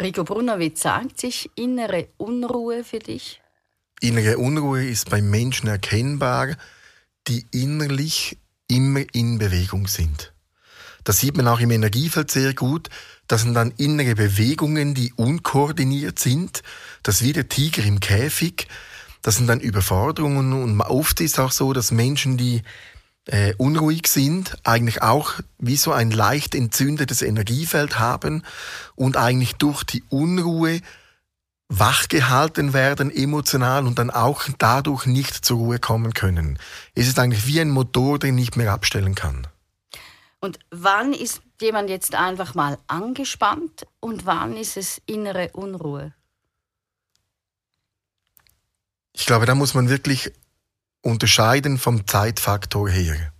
Rico Brunner, wie zeigt sich innere Unruhe für dich? Innere Unruhe ist beim Menschen erkennbar, die innerlich immer in Bewegung sind. Das sieht man auch im Energiefeld sehr gut. Das sind dann innere Bewegungen, die unkoordiniert sind. Das ist wie der Tiger im Käfig. Das sind dann Überforderungen und oft ist auch so, dass Menschen, die äh, unruhig sind, eigentlich auch wie so ein leicht entzündetes Energiefeld haben und eigentlich durch die Unruhe wachgehalten werden emotional und dann auch dadurch nicht zur Ruhe kommen können. Es ist eigentlich wie ein Motor, den nicht mehr abstellen kann. Und wann ist jemand jetzt einfach mal angespannt und wann ist es innere Unruhe? Ich glaube, da muss man wirklich unterscheiden vom Zeitfaktor her.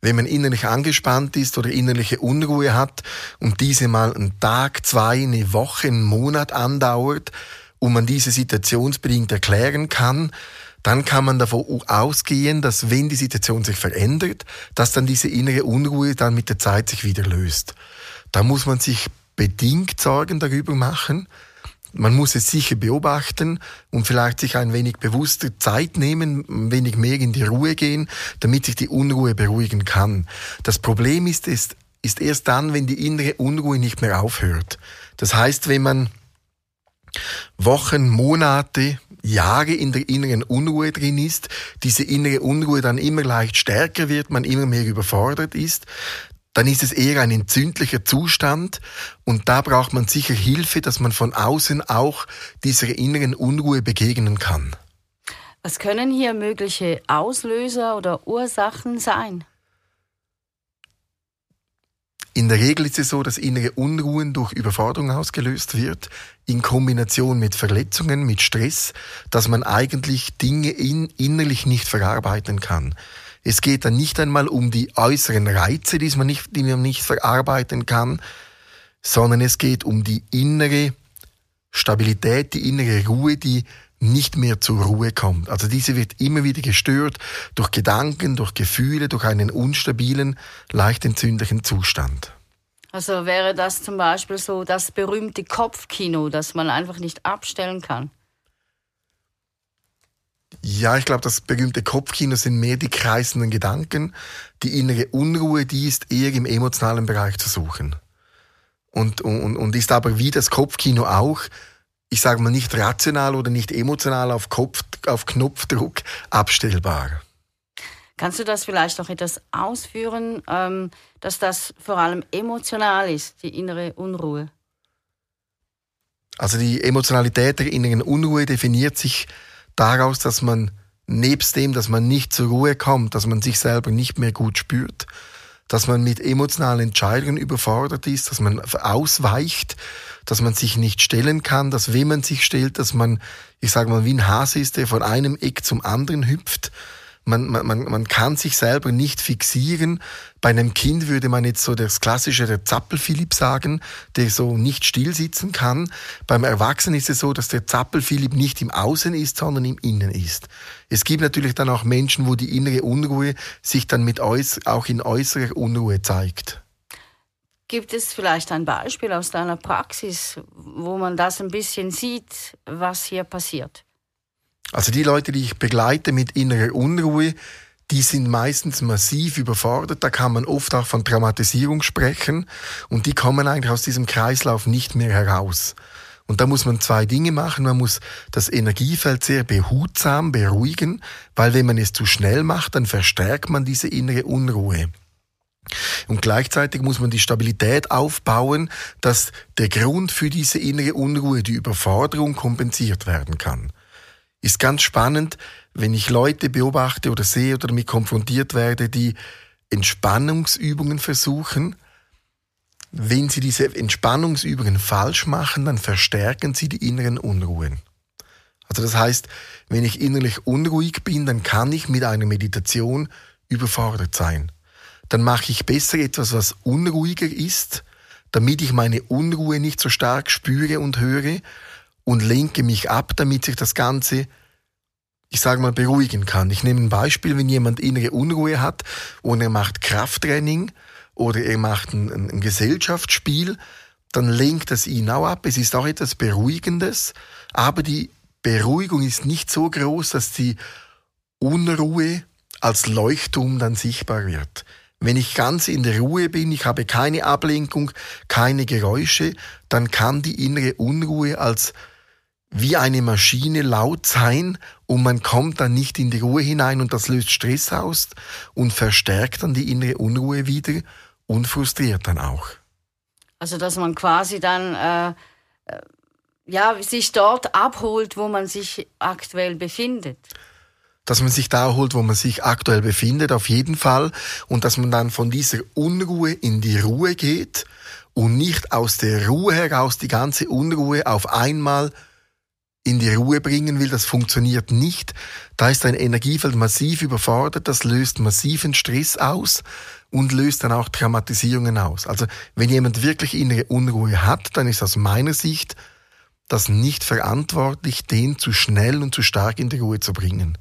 Wenn man innerlich angespannt ist oder innerliche Unruhe hat und diese mal einen Tag, zwei, eine Woche, einen Monat andauert und man diese situationsbedingt erklären kann, dann kann man davon ausgehen, dass wenn die Situation sich verändert, dass dann diese innere Unruhe dann mit der Zeit sich wieder löst. Da muss man sich bedingt Sorgen darüber machen, man muss es sicher beobachten und vielleicht sich ein wenig bewusster Zeit nehmen, ein wenig mehr in die Ruhe gehen, damit sich die Unruhe beruhigen kann. Das Problem ist, ist, ist erst dann, wenn die innere Unruhe nicht mehr aufhört. Das heißt, wenn man Wochen, Monate, Jahre in der inneren Unruhe drin ist, diese innere Unruhe dann immer leicht stärker wird, man immer mehr überfordert ist, dann ist es eher ein entzündlicher Zustand und da braucht man sicher Hilfe, dass man von außen auch dieser inneren Unruhe begegnen kann. Was können hier mögliche Auslöser oder Ursachen sein? In der Regel ist es so, dass innere Unruhen durch Überforderung ausgelöst wird, in Kombination mit Verletzungen, mit Stress, dass man eigentlich Dinge in, innerlich nicht verarbeiten kann. Es geht dann nicht einmal um die äußeren Reize, die man nicht, die man nicht verarbeiten kann, sondern es geht um die innere Stabilität, die innere Ruhe, die nicht mehr zur Ruhe kommt. Also diese wird immer wieder gestört durch Gedanken, durch Gefühle, durch einen unstabilen, leicht entzündlichen Zustand. Also wäre das zum Beispiel so das berühmte Kopfkino, das man einfach nicht abstellen kann? Ja, ich glaube, das berühmte Kopfkino sind mehr die kreisenden Gedanken. Die innere Unruhe, die ist eher im emotionalen Bereich zu suchen. Und, und, und ist aber wie das Kopfkino auch, ich sage mal, nicht rational oder nicht emotional auf, Kopf, auf Knopfdruck abstellbar. Kannst du das vielleicht noch etwas ausführen, ähm, dass das vor allem emotional ist, die innere Unruhe? Also die Emotionalität der inneren Unruhe definiert sich daraus, dass man nebst dem, dass man nicht zur Ruhe kommt, dass man sich selber nicht mehr gut spürt, dass man mit emotionalen Entscheidungen überfordert ist, dass man ausweicht, dass man sich nicht stellen kann, dass wenn man sich stellt, dass man, ich sage mal, wie ein Hase ist, der von einem Eck zum anderen hüpft, man, man, man kann sich selber nicht fixieren. Bei einem Kind würde man jetzt so das klassische der Zappel-Philipp sagen, der so nicht still sitzen kann. Beim Erwachsenen ist es so, dass der Zappel-Philipp nicht im Außen ist, sondern im Innen ist. Es gibt natürlich dann auch Menschen, wo die innere Unruhe sich dann mit auch in äußerer Unruhe zeigt. Gibt es vielleicht ein Beispiel aus deiner Praxis, wo man das ein bisschen sieht, was hier passiert? Also die Leute, die ich begleite mit innerer Unruhe, die sind meistens massiv überfordert. Da kann man oft auch von Traumatisierung sprechen und die kommen eigentlich aus diesem Kreislauf nicht mehr heraus. Und da muss man zwei Dinge machen. Man muss das Energiefeld sehr behutsam beruhigen, weil wenn man es zu schnell macht, dann verstärkt man diese innere Unruhe. Und gleichzeitig muss man die Stabilität aufbauen, dass der Grund für diese innere Unruhe, die Überforderung, kompensiert werden kann ist ganz spannend, wenn ich Leute beobachte oder sehe oder damit konfrontiert werde, die Entspannungsübungen versuchen. Wenn sie diese Entspannungsübungen falsch machen, dann verstärken sie die inneren Unruhen. Also das heißt, wenn ich innerlich unruhig bin, dann kann ich mit einer Meditation überfordert sein. Dann mache ich besser etwas, was unruhiger ist, damit ich meine Unruhe nicht so stark spüre und höre und lenke mich ab, damit sich das Ganze, ich sage mal, beruhigen kann. Ich nehme ein Beispiel, wenn jemand innere Unruhe hat und er macht Krafttraining oder er macht ein, ein Gesellschaftsspiel, dann lenkt es ihn auch ab. Es ist auch etwas Beruhigendes, aber die Beruhigung ist nicht so groß, dass die Unruhe als Leuchtturm dann sichtbar wird. Wenn ich ganz in der Ruhe bin, ich habe keine Ablenkung, keine Geräusche, dann kann die innere Unruhe als wie eine Maschine laut sein und man kommt dann nicht in die Ruhe hinein und das löst Stress aus und verstärkt dann die innere Unruhe wieder und frustriert dann auch. Also dass man quasi dann äh, äh, ja, sich dort abholt, wo man sich aktuell befindet. Dass man sich da holt, wo man sich aktuell befindet, auf jeden Fall. Und dass man dann von dieser Unruhe in die Ruhe geht und nicht aus der Ruhe heraus die ganze Unruhe auf einmal in die Ruhe bringen will, das funktioniert nicht. Da ist ein Energiefeld massiv überfordert, das löst massiven Stress aus und löst dann auch Traumatisierungen aus. Also wenn jemand wirklich innere Unruhe hat, dann ist aus meiner Sicht das nicht verantwortlich, den zu schnell und zu stark in die Ruhe zu bringen.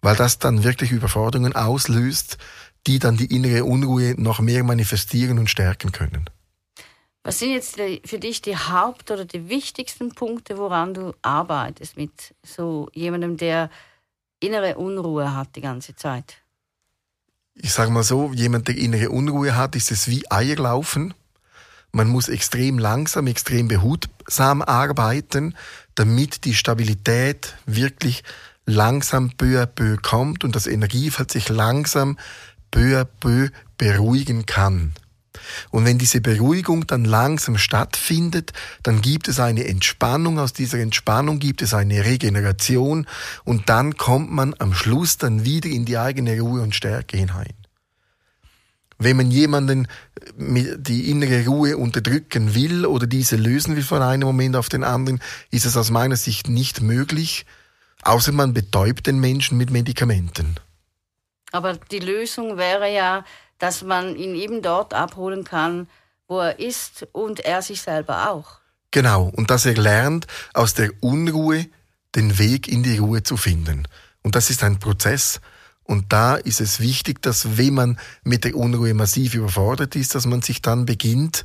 Weil das dann wirklich Überforderungen auslöst, die dann die innere Unruhe noch mehr manifestieren und stärken können. Was sind jetzt für dich die Haupt- oder die wichtigsten Punkte, woran du arbeitest mit so jemandem, der innere Unruhe hat die ganze Zeit? Ich sage mal so, jemand, der innere Unruhe hat, ist es wie Eierlaufen. Man muss extrem langsam, extrem behutsam arbeiten, damit die Stabilität wirklich langsam peu à peu kommt und das Energiefeld sich langsam peu à peu beruhigen kann. Und wenn diese Beruhigung dann langsam stattfindet, dann gibt es eine Entspannung, aus dieser Entspannung gibt es eine Regeneration und dann kommt man am Schluss dann wieder in die eigene Ruhe und Stärke hinein. Wenn man jemanden die innere Ruhe unterdrücken will oder diese lösen will von einem Moment auf den anderen, ist es aus meiner Sicht nicht möglich, außer man betäubt den Menschen mit Medikamenten. Aber die Lösung wäre ja, dass man ihn eben dort abholen kann, wo er ist und er sich selber auch. Genau, und dass er lernt, aus der Unruhe den Weg in die Ruhe zu finden. Und das ist ein Prozess. Und da ist es wichtig, dass wenn man mit der Unruhe massiv überfordert ist, dass man sich dann beginnt,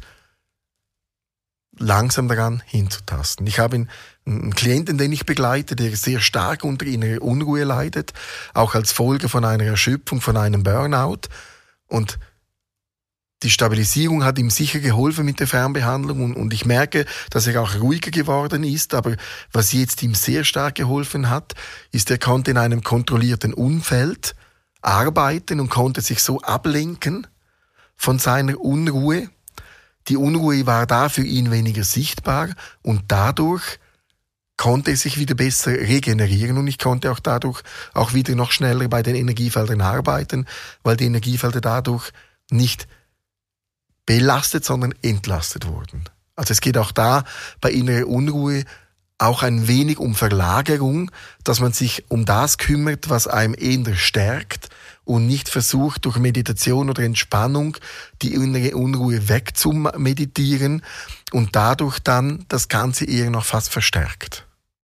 langsam daran hinzutasten. Ich habe einen Klienten, den ich begleite, der sehr stark unter innerer Unruhe leidet, auch als Folge von einer Erschöpfung, von einem Burnout. Und die Stabilisierung hat ihm sicher geholfen mit der Fernbehandlung und, und, ich merke, dass er auch ruhiger geworden ist. Aber was jetzt ihm sehr stark geholfen hat, ist, er konnte in einem kontrollierten Umfeld arbeiten und konnte sich so ablenken von seiner Unruhe. Die Unruhe war da für ihn weniger sichtbar und dadurch konnte er sich wieder besser regenerieren und ich konnte auch dadurch auch wieder noch schneller bei den Energiefeldern arbeiten, weil die Energiefelder dadurch nicht belastet, sondern entlastet wurden. Also es geht auch da bei innerer Unruhe auch ein wenig um Verlagerung, dass man sich um das kümmert, was einem eher stärkt und nicht versucht, durch Meditation oder Entspannung die innere Unruhe wegzumeditieren und dadurch dann das Ganze eher noch fast verstärkt.